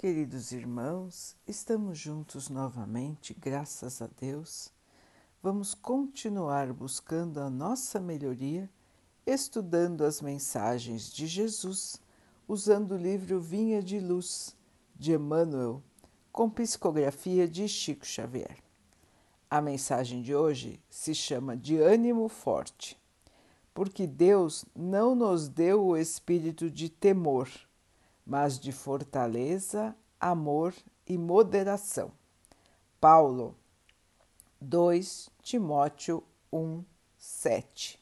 Queridos irmãos, estamos juntos novamente, graças a Deus. Vamos continuar buscando a nossa melhoria, estudando as mensagens de Jesus, usando o livro Vinha de Luz, de Emmanuel, com psicografia de Chico Xavier. A mensagem de hoje se chama de ânimo forte, porque Deus não nos deu o espírito de temor mas de fortaleza, amor e moderação. Paulo 2 Timóteo 1, 7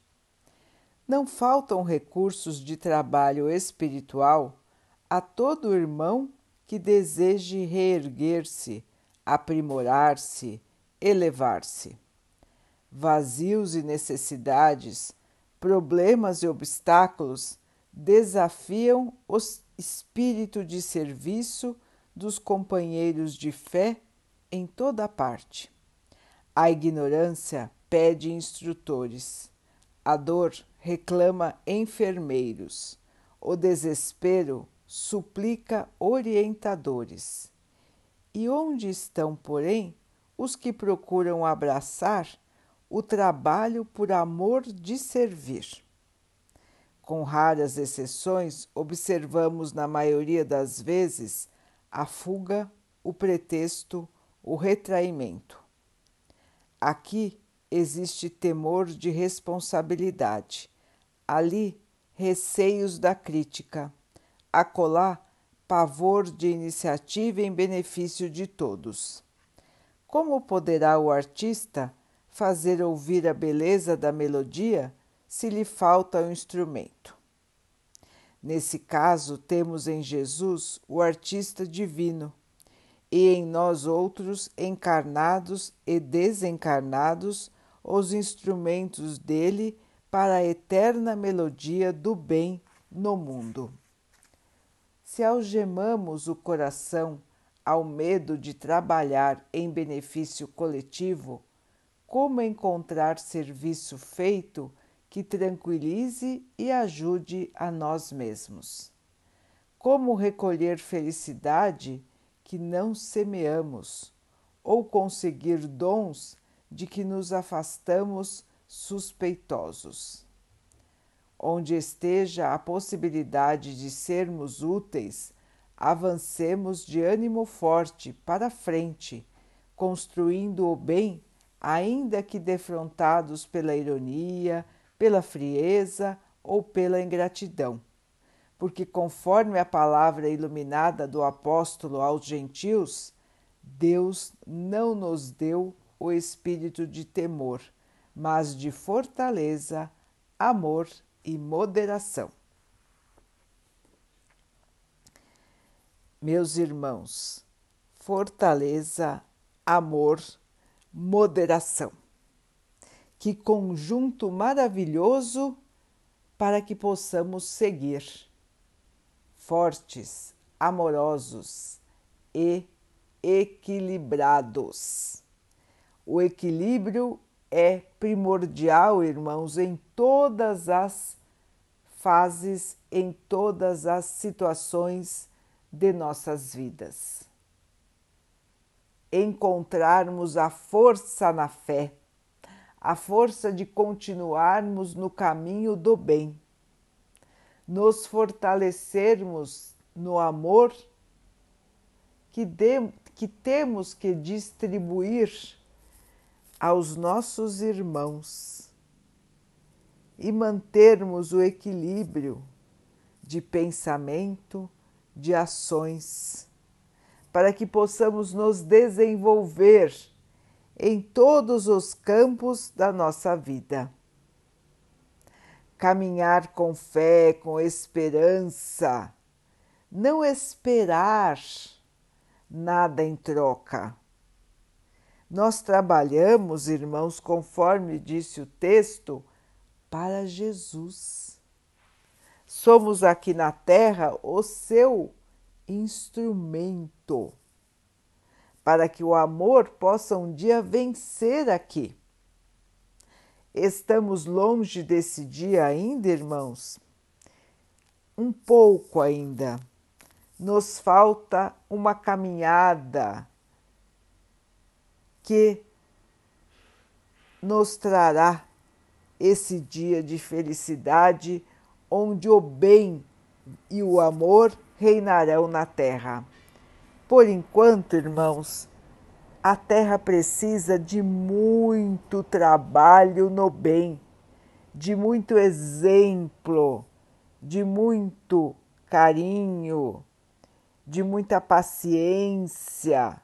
Não faltam recursos de trabalho espiritual a todo irmão que deseje reerguer-se, aprimorar-se, elevar-se. Vazios e necessidades, problemas e obstáculos desafiam os espírito de serviço dos companheiros de fé em toda parte. A ignorância pede instrutores, a dor reclama enfermeiros, o desespero suplica orientadores. E onde estão, porém, os que procuram abraçar o trabalho por amor de servir? Com raras exceções, observamos na maioria das vezes a fuga, o pretexto, o retraimento. Aqui existe temor de responsabilidade, ali receios da crítica, acolá pavor de iniciativa em benefício de todos. Como poderá o artista fazer ouvir a beleza da melodia se lhe falta o instrumento. Nesse caso, temos em Jesus o artista divino e em nós outros, encarnados e desencarnados, os instrumentos dele para a eterna melodia do bem no mundo. Se algemamos o coração ao medo de trabalhar em benefício coletivo, como encontrar serviço feito que tranquilize e ajude a nós mesmos. Como recolher felicidade que não semeamos, ou conseguir dons de que nos afastamos suspeitosos. Onde esteja a possibilidade de sermos úteis, avancemos de ânimo forte para frente, construindo o bem, ainda que defrontados pela ironia, pela frieza ou pela ingratidão. Porque, conforme a palavra iluminada do apóstolo aos gentios, Deus não nos deu o espírito de temor, mas de fortaleza, amor e moderação. Meus irmãos, fortaleza, amor, moderação. Que conjunto maravilhoso para que possamos seguir, fortes, amorosos e equilibrados. O equilíbrio é primordial, irmãos, em todas as fases, em todas as situações de nossas vidas. Encontrarmos a força na fé a força de continuarmos no caminho do bem, nos fortalecermos no amor que, de, que temos que distribuir aos nossos irmãos e mantermos o equilíbrio de pensamento, de ações, para que possamos nos desenvolver em todos os campos da nossa vida. Caminhar com fé, com esperança, não esperar nada em troca. Nós trabalhamos, irmãos, conforme disse o texto, para Jesus. Somos aqui na terra o seu instrumento para que o amor possa um dia vencer aqui. Estamos longe desse dia ainda, irmãos? Um pouco ainda, nos falta uma caminhada que nos trará esse dia de felicidade onde o bem e o amor reinarão na terra. Por enquanto, irmãos, a terra precisa de muito trabalho no bem, de muito exemplo, de muito carinho, de muita paciência,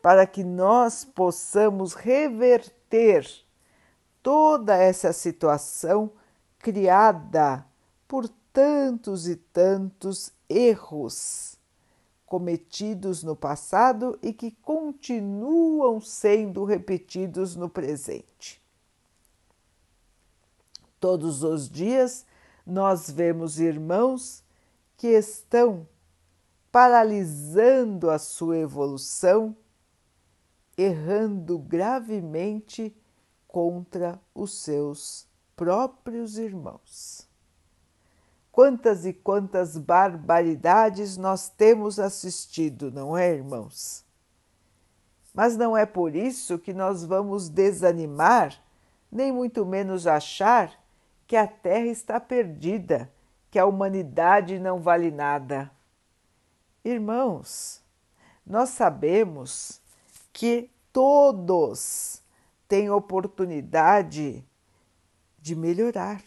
para que nós possamos reverter toda essa situação criada por tantos e tantos erros cometidos no passado e que continuam sendo repetidos no presente. Todos os dias nós vemos irmãos que estão paralisando a sua evolução, errando gravemente contra os seus próprios irmãos. Quantas e quantas barbaridades nós temos assistido, não é, irmãos? Mas não é por isso que nós vamos desanimar, nem muito menos achar que a Terra está perdida, que a humanidade não vale nada. Irmãos, nós sabemos que todos têm oportunidade de melhorar,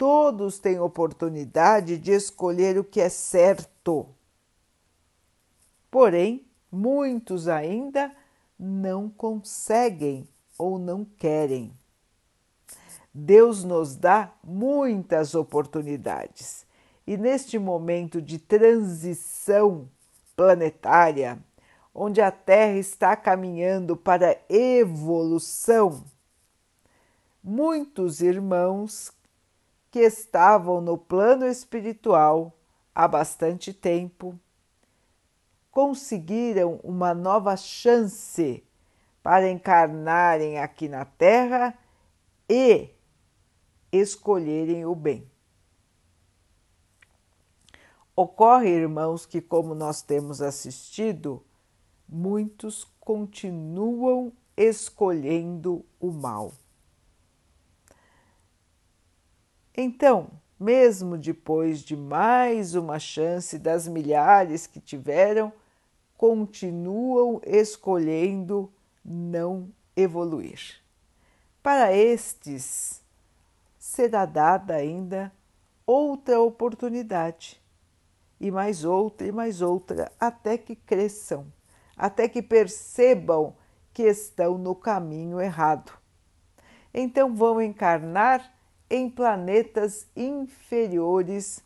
todos têm oportunidade de escolher o que é certo. Porém, muitos ainda não conseguem ou não querem. Deus nos dá muitas oportunidades e neste momento de transição planetária, onde a Terra está caminhando para evolução, muitos irmãos que estavam no plano espiritual há bastante tempo conseguiram uma nova chance para encarnarem aqui na Terra e escolherem o bem. Ocorre, irmãos, que, como nós temos assistido, muitos continuam escolhendo o mal. Então, mesmo depois de mais uma chance das milhares que tiveram, continuam escolhendo não evoluir. Para estes, será dada ainda outra oportunidade, e mais outra, e mais outra, até que cresçam, até que percebam que estão no caminho errado. Então vão encarnar em planetas inferiores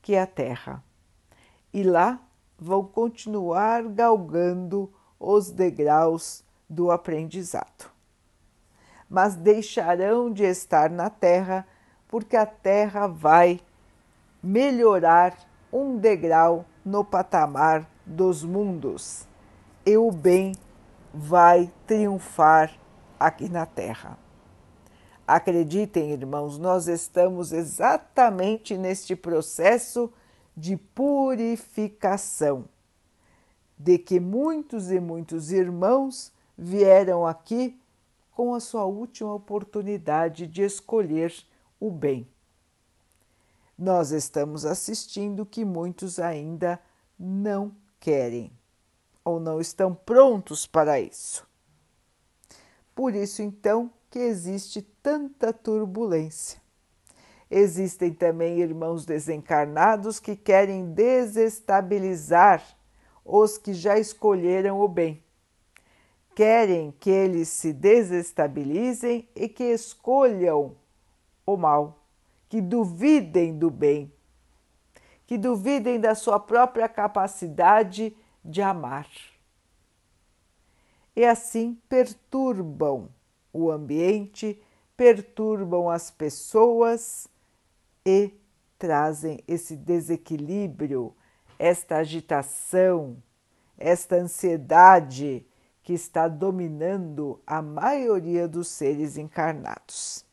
que a Terra. E lá vão continuar galgando os degraus do aprendizado mas deixarão de estar na terra, porque a terra vai melhorar um degrau no patamar dos mundos e o bem vai triunfar aqui na terra. Acreditem, irmãos, nós estamos exatamente neste processo de purificação, de que muitos e muitos irmãos vieram aqui com a sua última oportunidade de escolher o bem. Nós estamos assistindo que muitos ainda não querem ou não estão prontos para isso. Por isso, então, que existe tanta turbulência. Existem também irmãos desencarnados que querem desestabilizar os que já escolheram o bem querem que eles se desestabilizem e que escolham o mal, que duvidem do bem, que duvidem da sua própria capacidade de amar. E assim perturbam o ambiente, perturbam as pessoas e trazem esse desequilíbrio, esta agitação, esta ansiedade que está dominando a maioria dos seres encarnados.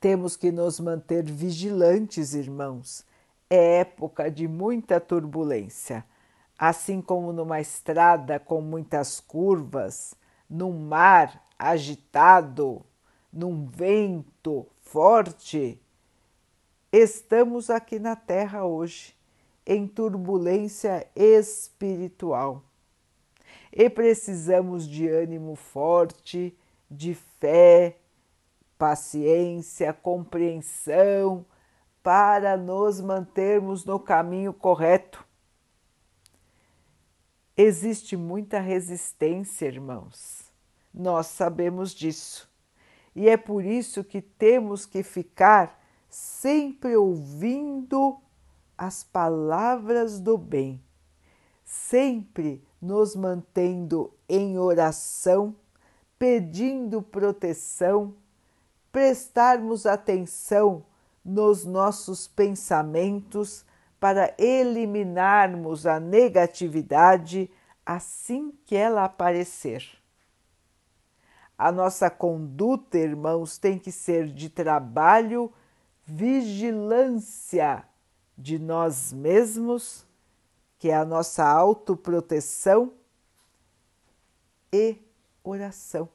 Temos que nos manter vigilantes, irmãos. é época de muita turbulência, assim como numa estrada com muitas curvas, num mar agitado, num vento forte. Estamos aqui na Terra hoje, em turbulência espiritual. E precisamos de ânimo forte, de fé, paciência, compreensão, para nos mantermos no caminho correto. Existe muita resistência, irmãos. Nós sabemos disso. E é por isso que temos que ficar sempre ouvindo as palavras do bem, sempre nos mantendo em oração, pedindo proteção, prestarmos atenção nos nossos pensamentos para eliminarmos a negatividade assim que ela aparecer. A nossa conduta, irmãos, tem que ser de trabalho, vigilância de nós mesmos, que é a nossa autoproteção, e oração,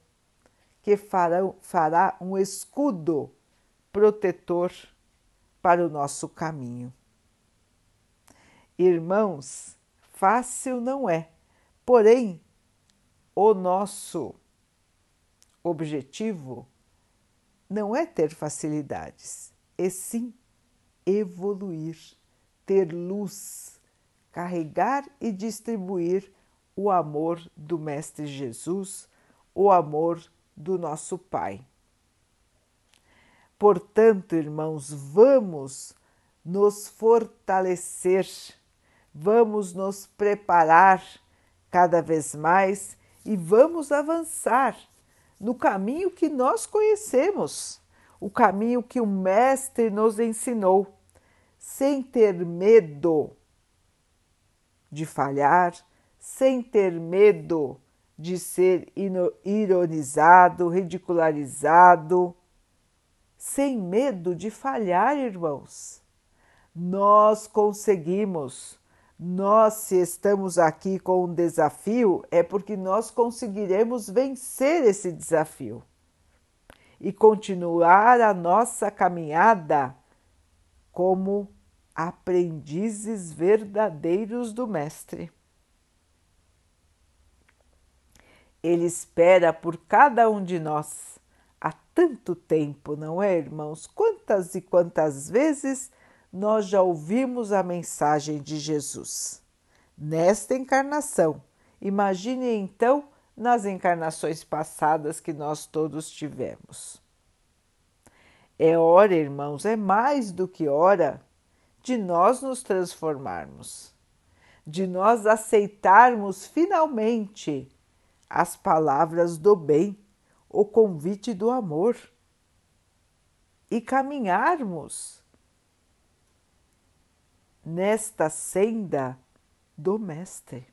que fará, fará um escudo protetor para o nosso caminho. Irmãos, fácil não é, porém, o nosso objetivo não é ter facilidades, e sim evoluir, ter luz, carregar e distribuir o amor do Mestre Jesus, o amor do nosso Pai. Portanto, irmãos, vamos nos fortalecer, vamos nos preparar cada vez mais e vamos avançar no caminho que nós conhecemos, o caminho que o Mestre nos ensinou, sem ter medo de falhar, sem ter medo de ser ironizado, ridicularizado sem medo de falhar, irmãos. Nós conseguimos. Nós, se estamos aqui com um desafio, é porque nós conseguiremos vencer esse desafio e continuar a nossa caminhada como aprendizes verdadeiros do Mestre. Ele espera por cada um de nós há tanto tempo, não é, irmãos? Quantas e quantas vezes nós já ouvimos a mensagem de Jesus? Nesta encarnação, imagine então nas encarnações passadas que nós todos tivemos. É hora, irmãos, é mais do que hora de nós nos transformarmos, de nós aceitarmos finalmente as palavras do bem o convite do amor e caminharmos nesta senda do Mestre.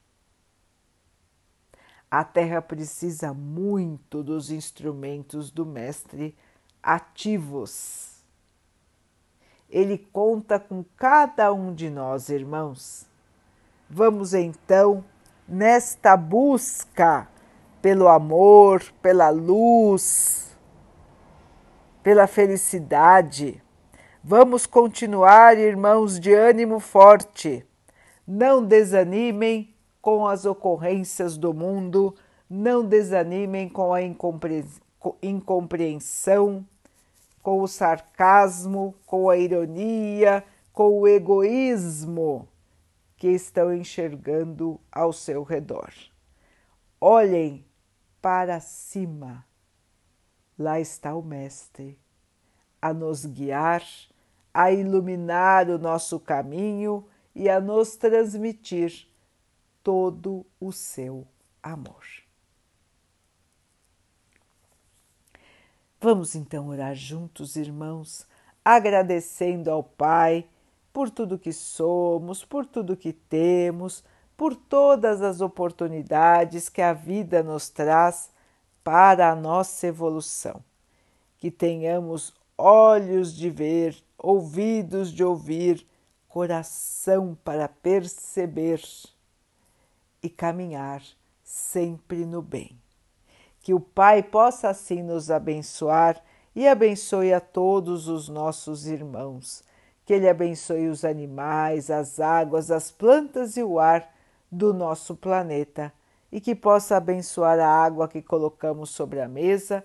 A Terra precisa muito dos instrumentos do Mestre ativos. Ele conta com cada um de nós, irmãos. Vamos então nesta busca pelo amor, pela luz, pela felicidade. Vamos continuar, irmãos, de ânimo forte. Não desanimem com as ocorrências do mundo, não desanimem com a incompreensão, com o sarcasmo, com a ironia, com o egoísmo que estão enxergando ao seu redor. Olhem para cima. Lá está o Mestre a nos guiar, a iluminar o nosso caminho e a nos transmitir todo o seu amor. Vamos então orar juntos, irmãos, agradecendo ao Pai por tudo que somos, por tudo que temos por todas as oportunidades que a vida nos traz para a nossa evolução. Que tenhamos olhos de ver, ouvidos de ouvir, coração para perceber e caminhar sempre no bem. Que o Pai possa assim nos abençoar e abençoe a todos os nossos irmãos. Que Ele abençoe os animais, as águas, as plantas e o ar do nosso planeta e que possa abençoar a água que colocamos sobre a mesa